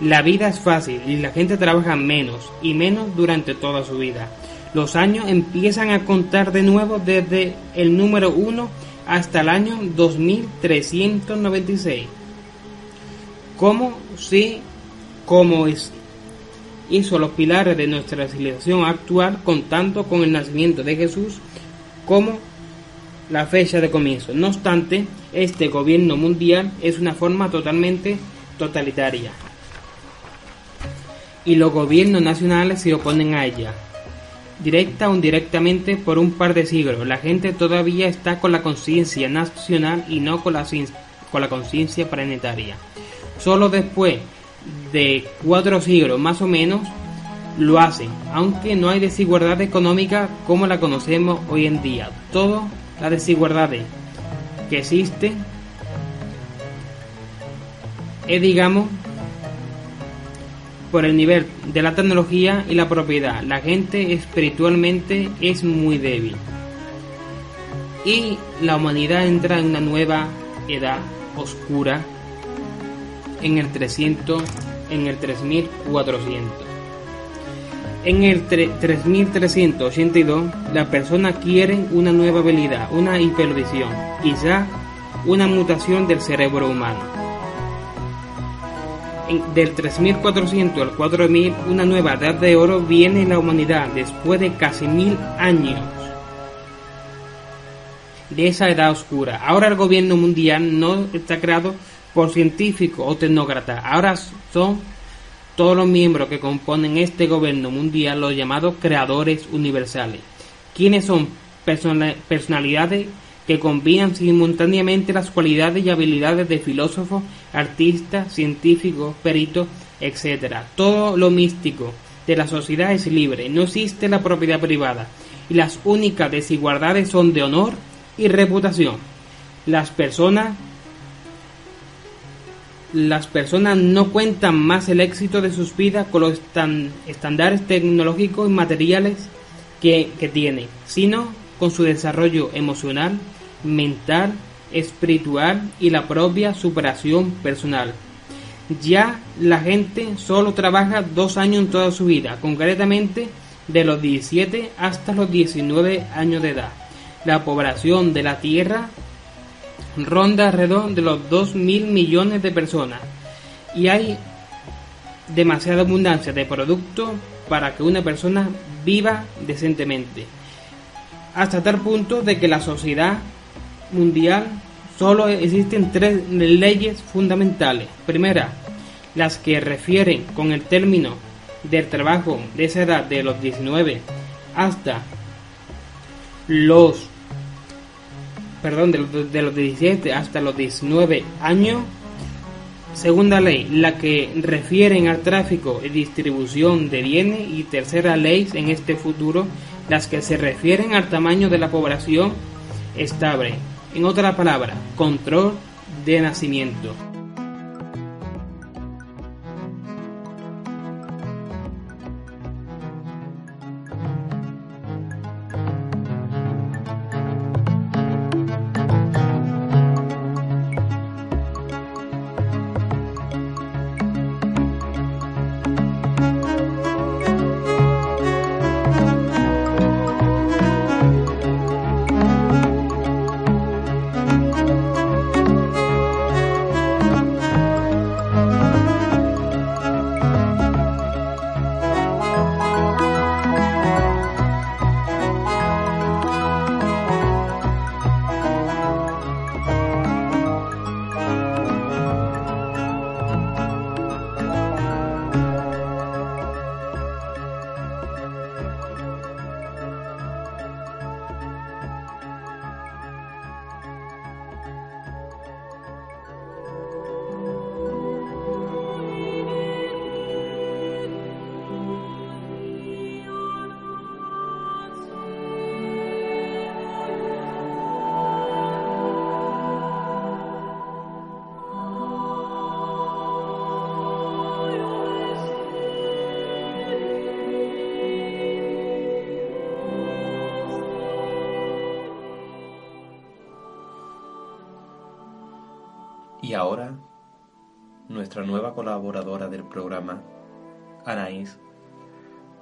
La vida es fácil y la gente trabaja menos y menos durante toda su vida. Los años empiezan a contar de nuevo desde el número 1 hasta el año 2396. Como si como es, hizo los pilares de nuestra civilización actual, contando con el nacimiento de Jesús como la fecha de comienzo. No obstante, este gobierno mundial es una forma totalmente totalitaria. Y los gobiernos nacionales se oponen a ella. Directa o indirectamente por un par de siglos, la gente todavía está con la conciencia nacional y no con la, con la conciencia planetaria. Solo después de cuatro siglos más o menos lo hacen, aunque no hay desigualdad económica como la conocemos hoy en día. Toda la desigualdad que existe es, digamos, por el nivel de la tecnología y la propiedad. La gente espiritualmente es muy débil. Y la humanidad entra en una nueva edad oscura en el 300, en el 3400. En el 3382, la persona quiere una nueva habilidad, una hipervisión, quizá una mutación del cerebro humano. Del 3400 al 4000, una nueva edad de oro viene en la humanidad después de casi mil años de esa edad oscura. Ahora el gobierno mundial no está creado por científicos o tecnócratas. Ahora son todos los miembros que componen este gobierno mundial los llamados creadores universales, quienes son personalidades que combinan simultáneamente las cualidades y habilidades de filósofos, artistas, científicos, peritos, etc. Todo lo místico de la sociedad es libre, no existe la propiedad privada y las únicas desigualdades son de honor y reputación. Las personas las personas no cuentan más el éxito de sus vidas con los estándares tecnológicos y materiales que, que tienen, sino con su desarrollo emocional, mental, espiritual y la propia superación personal. Ya la gente solo trabaja dos años en toda su vida, concretamente de los 17 hasta los 19 años de edad. La población de la Tierra ronda alrededor de los 2 mil millones de personas y hay demasiada abundancia de productos para que una persona viva decentemente. Hasta tal punto de que la sociedad mundial solo existen tres leyes fundamentales. Primera, las que refieren con el término del trabajo de esa edad de los 19 hasta los perdón de los, de los 17 hasta los 19 años segunda ley la que refieren al tráfico y distribución de bienes y tercera ley en este futuro las que se refieren al tamaño de la población estable en otra palabra control de nacimiento colaboradora del programa, Anaís,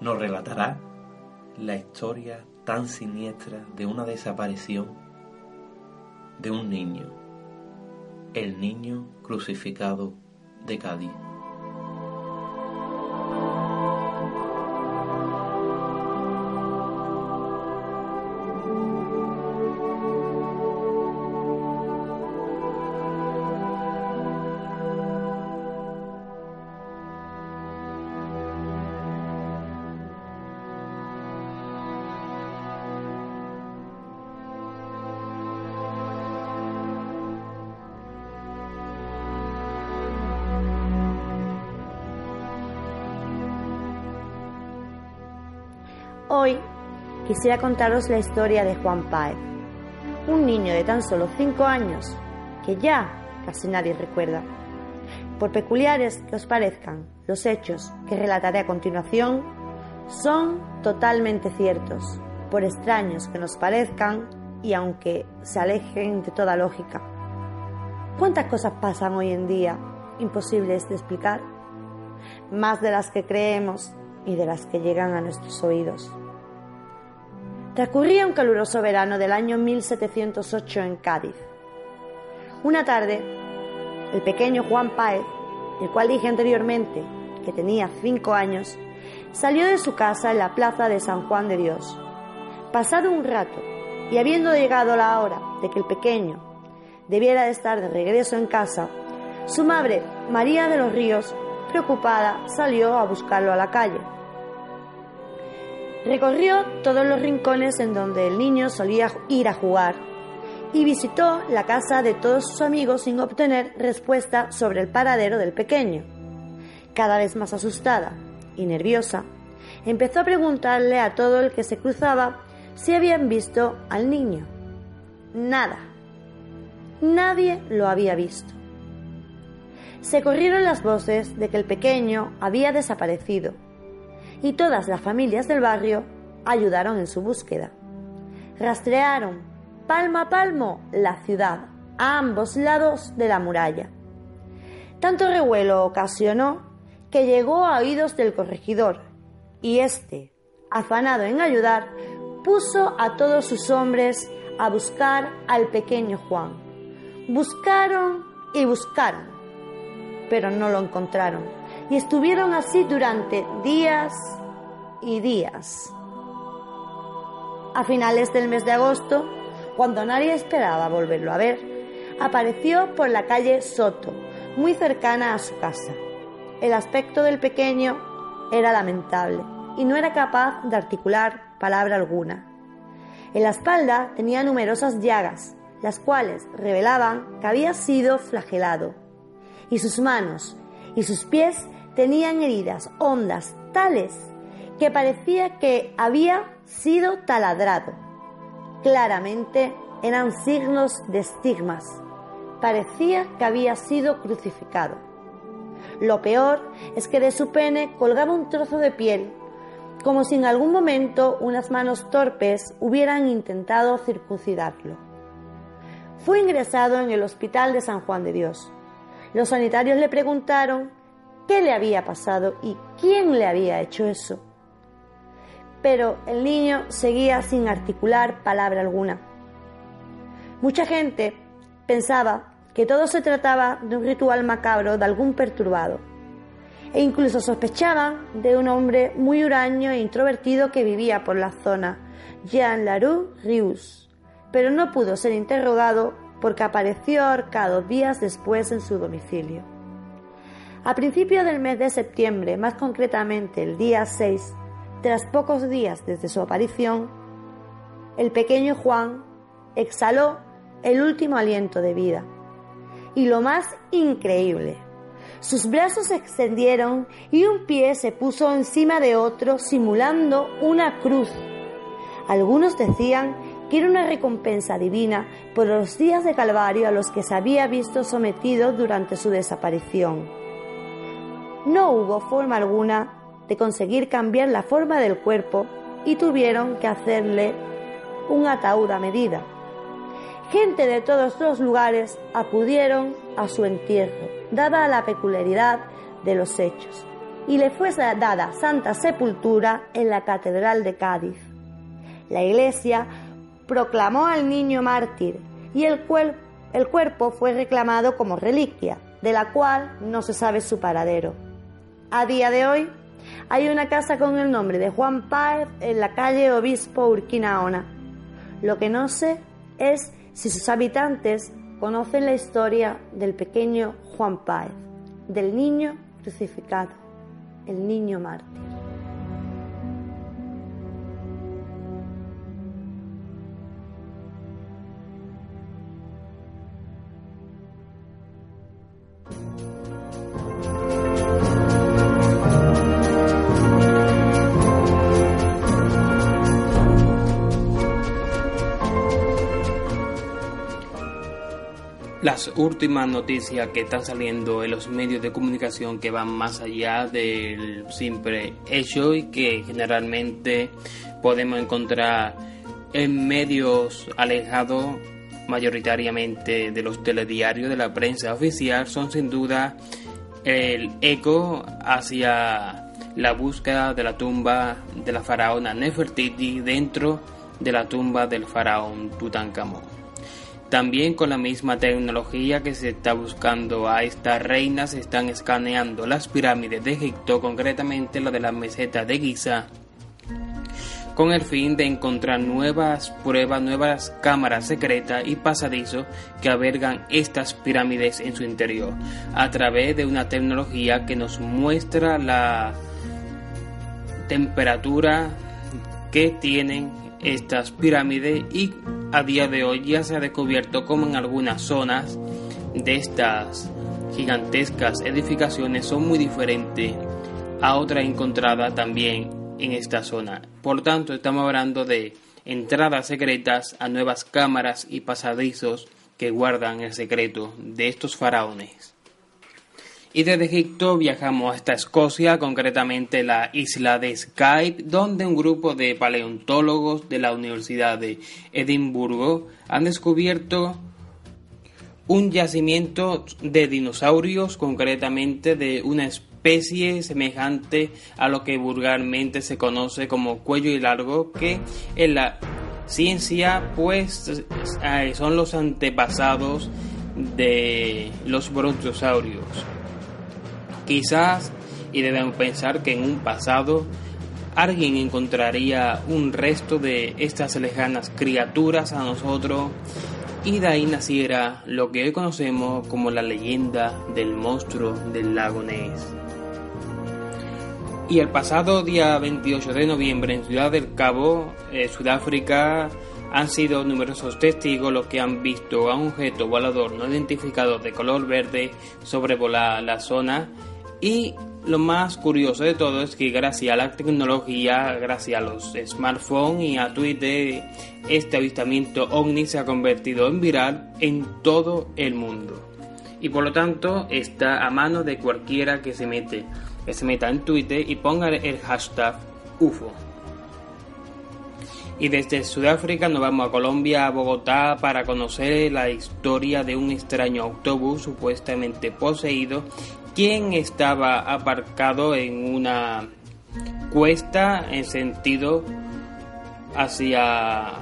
nos relatará la historia tan siniestra de una desaparición de un niño, el niño crucificado de Cádiz. Quisiera contaros la historia de Juan Páez, un niño de tan solo 5 años que ya casi nadie recuerda. Por peculiares que os parezcan, los hechos que relataré a continuación son totalmente ciertos, por extraños que nos parezcan y aunque se alejen de toda lógica. ¿Cuántas cosas pasan hoy en día imposibles de explicar? Más de las que creemos y de las que llegan a nuestros oídos. Transcurría un caluroso verano del año 1708 en Cádiz. Una tarde, el pequeño Juan Páez, el cual dije anteriormente que tenía cinco años, salió de su casa en la plaza de San Juan de Dios. Pasado un rato, y habiendo llegado la hora de que el pequeño debiera de estar de regreso en casa, su madre, María de los Ríos, preocupada, salió a buscarlo a la calle. Recorrió todos los rincones en donde el niño solía ir a jugar y visitó la casa de todos sus amigos sin obtener respuesta sobre el paradero del pequeño. Cada vez más asustada y nerviosa, empezó a preguntarle a todo el que se cruzaba si habían visto al niño. Nada. Nadie lo había visto. Se corrieron las voces de que el pequeño había desaparecido y todas las familias del barrio ayudaron en su búsqueda. Rastrearon palmo a palmo la ciudad a ambos lados de la muralla. Tanto revuelo ocasionó que llegó a oídos del corregidor y éste, afanado en ayudar, puso a todos sus hombres a buscar al pequeño Juan. Buscaron y buscaron, pero no lo encontraron y estuvieron así durante días y días. A finales del mes de agosto, cuando nadie esperaba volverlo a ver, apareció por la calle Soto, muy cercana a su casa. El aspecto del pequeño era lamentable y no era capaz de articular palabra alguna. En la espalda tenía numerosas llagas, las cuales revelaban que había sido flagelado, y sus manos y sus pies tenían heridas hondas tales que parecía que había sido taladrado. Claramente eran signos de estigmas. Parecía que había sido crucificado. Lo peor es que de su pene colgaba un trozo de piel, como si en algún momento unas manos torpes hubieran intentado circuncidarlo. Fue ingresado en el hospital de San Juan de Dios. Los sanitarios le preguntaron qué le había pasado y quién le había hecho eso. Pero el niño seguía sin articular palabra alguna. Mucha gente pensaba que todo se trataba de un ritual macabro de algún perturbado, e incluso sospechaban de un hombre muy huraño e introvertido que vivía por la zona, Jean Larue Rius, pero no pudo ser interrogado porque apareció ahorcado días después en su domicilio. A principios del mes de septiembre, más concretamente el día 6, tras pocos días desde su aparición, el pequeño Juan exhaló el último aliento de vida. Y lo más increíble, sus brazos se extendieron y un pie se puso encima de otro simulando una cruz. Algunos decían que era una recompensa divina por los días de Calvario a los que se había visto sometido durante su desaparición no hubo forma alguna de conseguir cambiar la forma del cuerpo y tuvieron que hacerle un ataúd a medida. Gente de todos los lugares acudieron a su entierro, dada la peculiaridad de los hechos, y le fue dada santa sepultura en la Catedral de Cádiz. La Iglesia proclamó al niño mártir y el, el cuerpo fue reclamado como reliquia, de la cual no se sabe su paradero. A día de hoy hay una casa con el nombre de Juan Páez en la calle Obispo Urquinaona. Lo que no sé es si sus habitantes conocen la historia del pequeño Juan Páez, del niño crucificado, el niño mártir. Las últimas noticias que están saliendo en los medios de comunicación que van más allá del simple hecho y que generalmente podemos encontrar en medios alejados mayoritariamente de los telediarios de la prensa oficial son sin duda el eco hacia la búsqueda de la tumba de la faraona Nefertiti dentro de la tumba del faraón Tutankamón. También con la misma tecnología que se está buscando a estas reinas, se están escaneando las pirámides de Egipto, concretamente la de la meseta de Giza, con el fin de encontrar nuevas pruebas, nuevas cámaras secretas y pasadizos que albergan estas pirámides en su interior, a través de una tecnología que nos muestra la temperatura que tienen estas pirámides y a día de hoy ya se ha descubierto como en algunas zonas de estas gigantescas edificaciones son muy diferentes a otras encontradas también en esta zona. Por tanto, estamos hablando de entradas secretas a nuevas cámaras y pasadizos que guardan el secreto de estos faraones. Y desde Egipto viajamos hasta Escocia, concretamente la isla de Skype, donde un grupo de paleontólogos de la Universidad de Edimburgo han descubierto un yacimiento de dinosaurios, concretamente de una especie semejante a lo que vulgarmente se conoce como cuello y largo, que en la ciencia pues eh, son los antepasados de los brontosaurios. Quizás, y debemos pensar que en un pasado alguien encontraría un resto de estas lejanas criaturas a nosotros y de ahí naciera lo que hoy conocemos como la leyenda del monstruo del lago Ness. Y el pasado día 28 de noviembre en Ciudad del Cabo, eh, Sudáfrica, han sido numerosos testigos los que han visto a un objeto volador no identificado de color verde sobrevolar la zona y lo más curioso de todo es que gracias a la tecnología, gracias a los smartphones y a Twitter, este avistamiento ovni se ha convertido en viral en todo el mundo. Y por lo tanto está a mano de cualquiera que se mete, que se meta en Twitter y ponga el hashtag UFO. Y desde Sudáfrica nos vamos a Colombia, a Bogotá, para conocer la historia de un extraño autobús supuestamente poseído, quien estaba aparcado en una cuesta en sentido hacia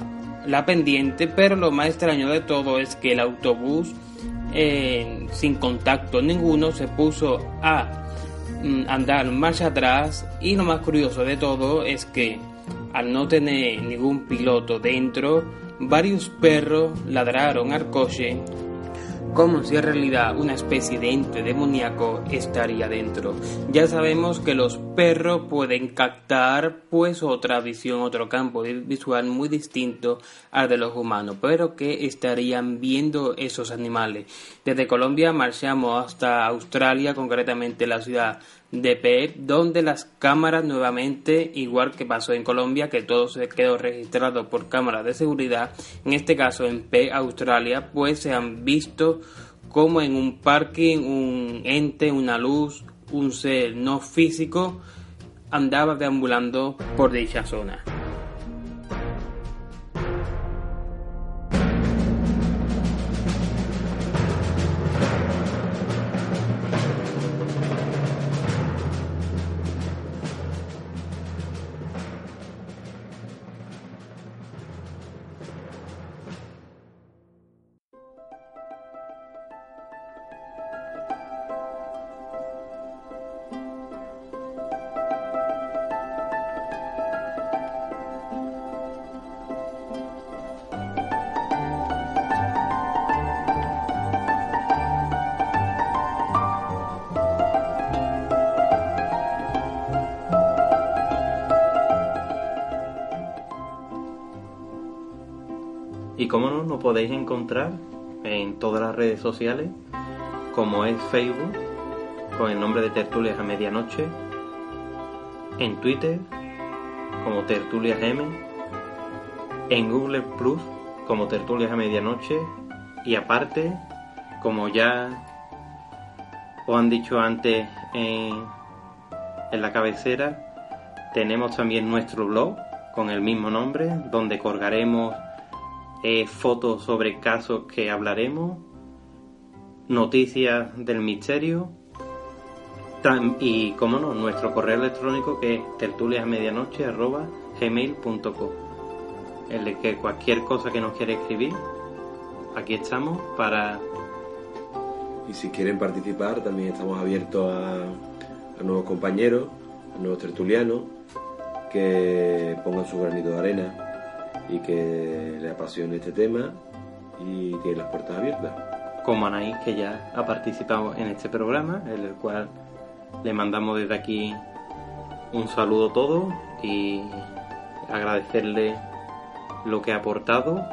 la pendiente, pero lo más extraño de todo es que el autobús, sin contacto ninguno, se puso a mm, andar marcha atrás. Y lo más curioso de todo es que al no tener ningún piloto dentro, varios perros ladraron al coche como si en realidad una especie de ente demoníaco estaría dentro. Ya sabemos que los perros pueden captar pues otra visión, otro campo visual muy distinto al de los humanos, pero que estarían viendo esos animales. Desde Colombia marchamos hasta Australia, concretamente la ciudad de Perth, donde las cámaras nuevamente, igual que pasó en Colombia, que todo se quedó registrado por cámaras de seguridad, en este caso en Perth, Australia, pues se han visto como en un parque un ente, una luz, un ser no físico andaba deambulando por dicha zona. En todas las redes sociales, como es Facebook, con el nombre de Tertulias a Medianoche, en Twitter, como Tertulias M, en Google Plus, como Tertulias a Medianoche, y aparte, como ya os han dicho antes en la cabecera, tenemos también nuestro blog con el mismo nombre, donde colgaremos eh, fotos sobre casos que hablaremos, noticias del misterio y, como no, nuestro correo electrónico que es tertuliasmedianoche.gmail.com el que cualquier cosa que nos quiera escribir, aquí estamos para... Y si quieren participar, también estamos abiertos a, a nuevos compañeros, a nuevos tertulianos, que pongan su granito de arena y que le apasione este tema y tiene las puertas abiertas. Como Anaís, que ya ha participado en este programa, en el cual le mandamos desde aquí un saludo a todos y agradecerle lo que ha aportado.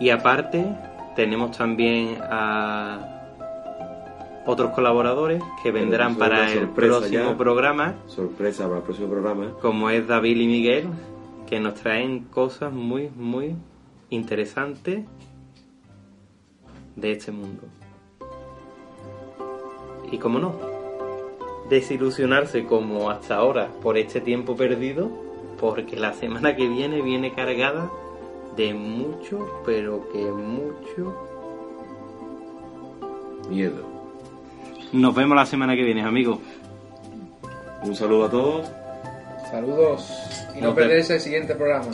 Y aparte, tenemos también a otros colaboradores que vendrán para el próximo programa. Sorpresa para el próximo programa. Como es David y Miguel, que nos traen cosas muy, muy interesantes de este mundo. Y como no, desilusionarse como hasta ahora por este tiempo perdido, porque la semana que viene viene cargada de mucho, pero que mucho miedo. Nos vemos la semana que viene, amigos. Un saludo a todos. Saludos y no, no perderse el siguiente programa.